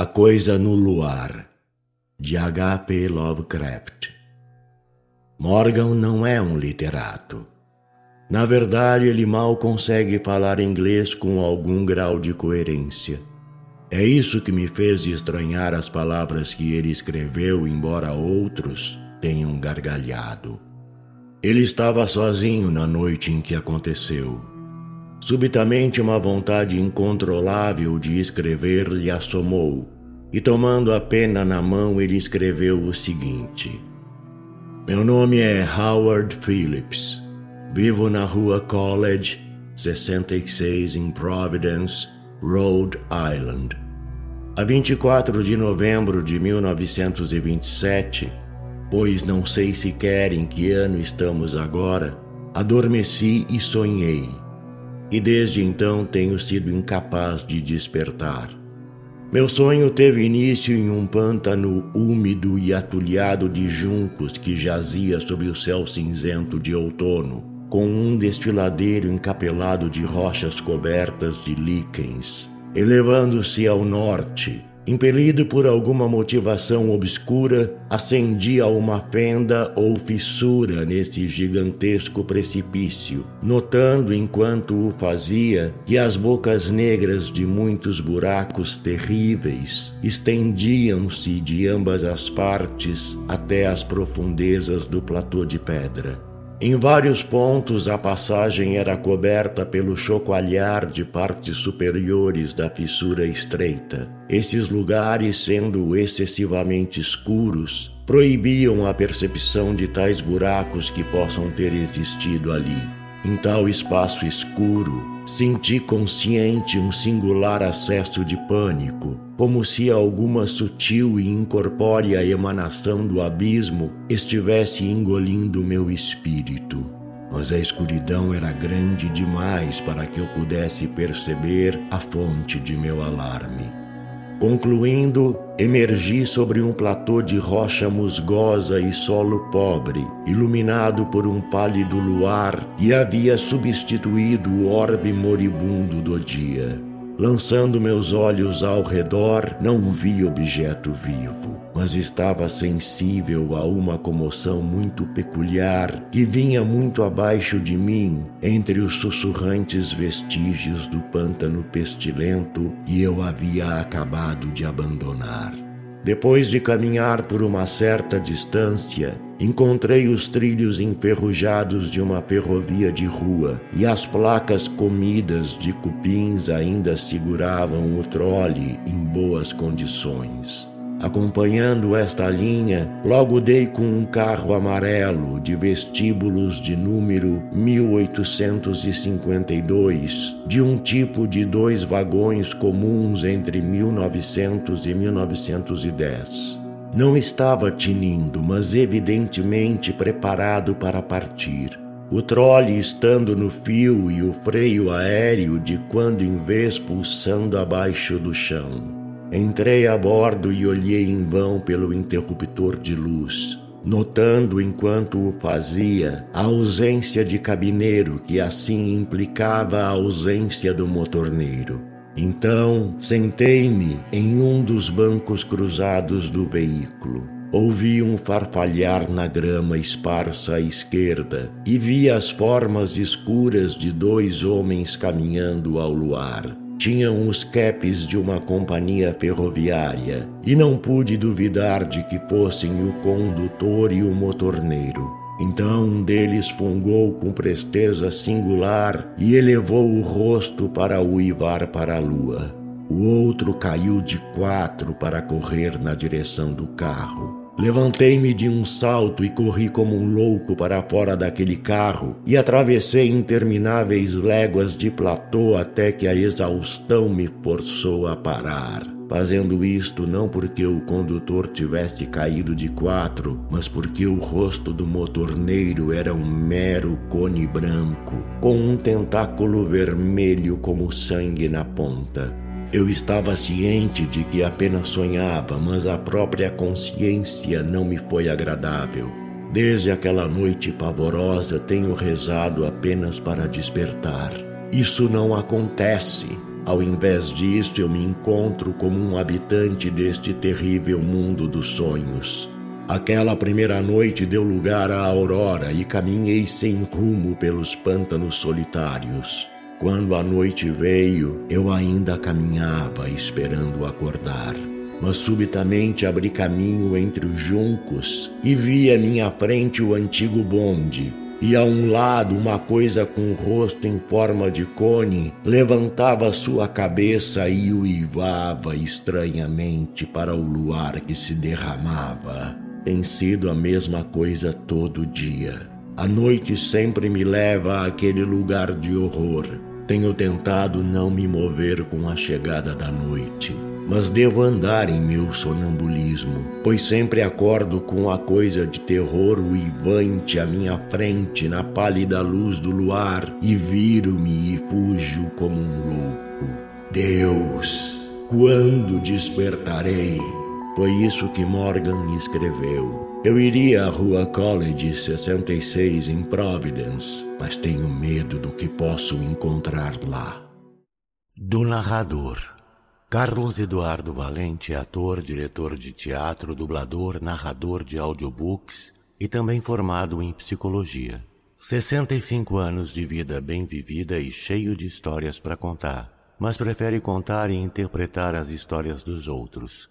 A Coisa no Luar, de H.P. Lovecraft. Morgan não é um literato. Na verdade, ele mal consegue falar inglês com algum grau de coerência. É isso que me fez estranhar as palavras que ele escreveu, embora outros tenham gargalhado. Ele estava sozinho na noite em que aconteceu. Subitamente, uma vontade incontrolável de escrever lhe assomou, e tomando a pena na mão, ele escreveu o seguinte: Meu nome é Howard Phillips. Vivo na rua College, 66, em Providence, Rhode Island. A 24 de novembro de 1927, pois não sei sequer em que ano estamos agora, adormeci e sonhei e desde então tenho sido incapaz de despertar. Meu sonho teve início em um pântano úmido e atulhado de juncos que jazia sob o céu cinzento de outono, com um destiladeiro encapelado de rochas cobertas de líquens. Elevando-se ao norte, impelido por alguma motivação obscura, ascendia uma fenda ou fissura nesse gigantesco precipício, notando enquanto o fazia que as bocas negras de muitos buracos terríveis estendiam-se de ambas as partes até as profundezas do platô de pedra. Em vários pontos, a passagem era coberta pelo chocoalhar de partes superiores da fissura estreita. Esses lugares, sendo excessivamente escuros, proibiam a percepção de tais buracos que possam ter existido ali. Em tal espaço escuro, senti consciente um singular acesso de pânico, como se alguma sutil e incorpórea emanação do abismo estivesse engolindo meu espírito. Mas a escuridão era grande demais para que eu pudesse perceber a fonte de meu alarme. Concluindo, emergi sobre um platô de rocha musgosa e solo pobre, iluminado por um pálido luar que havia substituído o orbe moribundo do dia. Lançando meus olhos ao redor, não vi objeto vivo, mas estava sensível a uma comoção muito peculiar que vinha muito abaixo de mim, entre os sussurrantes vestígios do pântano pestilento que eu havia acabado de abandonar. Depois de caminhar por uma certa distância, encontrei os trilhos enferrujados de uma ferrovia de rua e as placas comidas de cupins ainda seguravam o trole em boas condições. Acompanhando esta linha, logo dei com um carro amarelo de vestíbulos de número 1852, de um tipo de dois vagões comuns entre 1900 e 1910. Não estava tinindo, mas evidentemente preparado para partir. O trole estando no fio e o freio aéreo de quando em vez pulsando abaixo do chão. Entrei a bordo e olhei em vão pelo interruptor de luz, notando enquanto o fazia a ausência de cabineiro que assim implicava a ausência do motorneiro. Então sentei-me em um dos bancos cruzados do veículo. Ouvi um farfalhar na grama esparsa à esquerda e vi as formas escuras de dois homens caminhando ao luar tinham os capes de uma companhia ferroviária e não pude duvidar de que fossem o condutor e o motorneiro. Então um deles fungou com presteza singular e elevou o rosto para uivar para a lua. O outro caiu de quatro para correr na direção do carro. Levantei-me de um salto e corri como um louco para fora daquele carro e atravessei intermináveis léguas de platô até que a exaustão me forçou a parar. Fazendo isto não porque o condutor tivesse caído de quatro, mas porque o rosto do motorneiro era um mero cone branco, com um tentáculo vermelho como sangue na ponta. Eu estava ciente de que apenas sonhava, mas a própria consciência não me foi agradável. Desde aquela noite pavorosa tenho rezado apenas para despertar. Isso não acontece. Ao invés disso, eu me encontro como um habitante deste terrível mundo dos sonhos. Aquela primeira noite deu lugar à aurora e caminhei sem rumo pelos pântanos solitários. Quando a noite veio, eu ainda caminhava esperando acordar. Mas subitamente abri caminho entre os juncos e vi à minha frente o antigo bonde, e a um lado uma coisa com o rosto em forma de cone levantava sua cabeça e uivava estranhamente para o luar que se derramava. Tem sido a mesma coisa todo dia. A noite sempre me leva àquele lugar de horror. Tenho tentado não me mover com a chegada da noite mas devo andar em meu sonambulismo, pois sempre acordo com a coisa de terror uivante à minha frente na pálida luz do luar e viro-me e fujo como um louco. Deus, quando despertarei? Foi isso que Morgan escreveu. Eu iria à Rua College 66 em Providence, mas tenho medo do que posso encontrar lá. Do narrador. Carlos Eduardo Valente é ator, diretor de teatro, dublador, narrador de audiobooks e também formado em psicologia. 65 anos de vida bem vivida e cheio de histórias para contar, mas prefere contar e interpretar as histórias dos outros.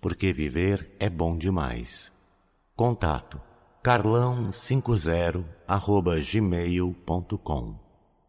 porque viver é bom demais. Contato carlão50 gmail.com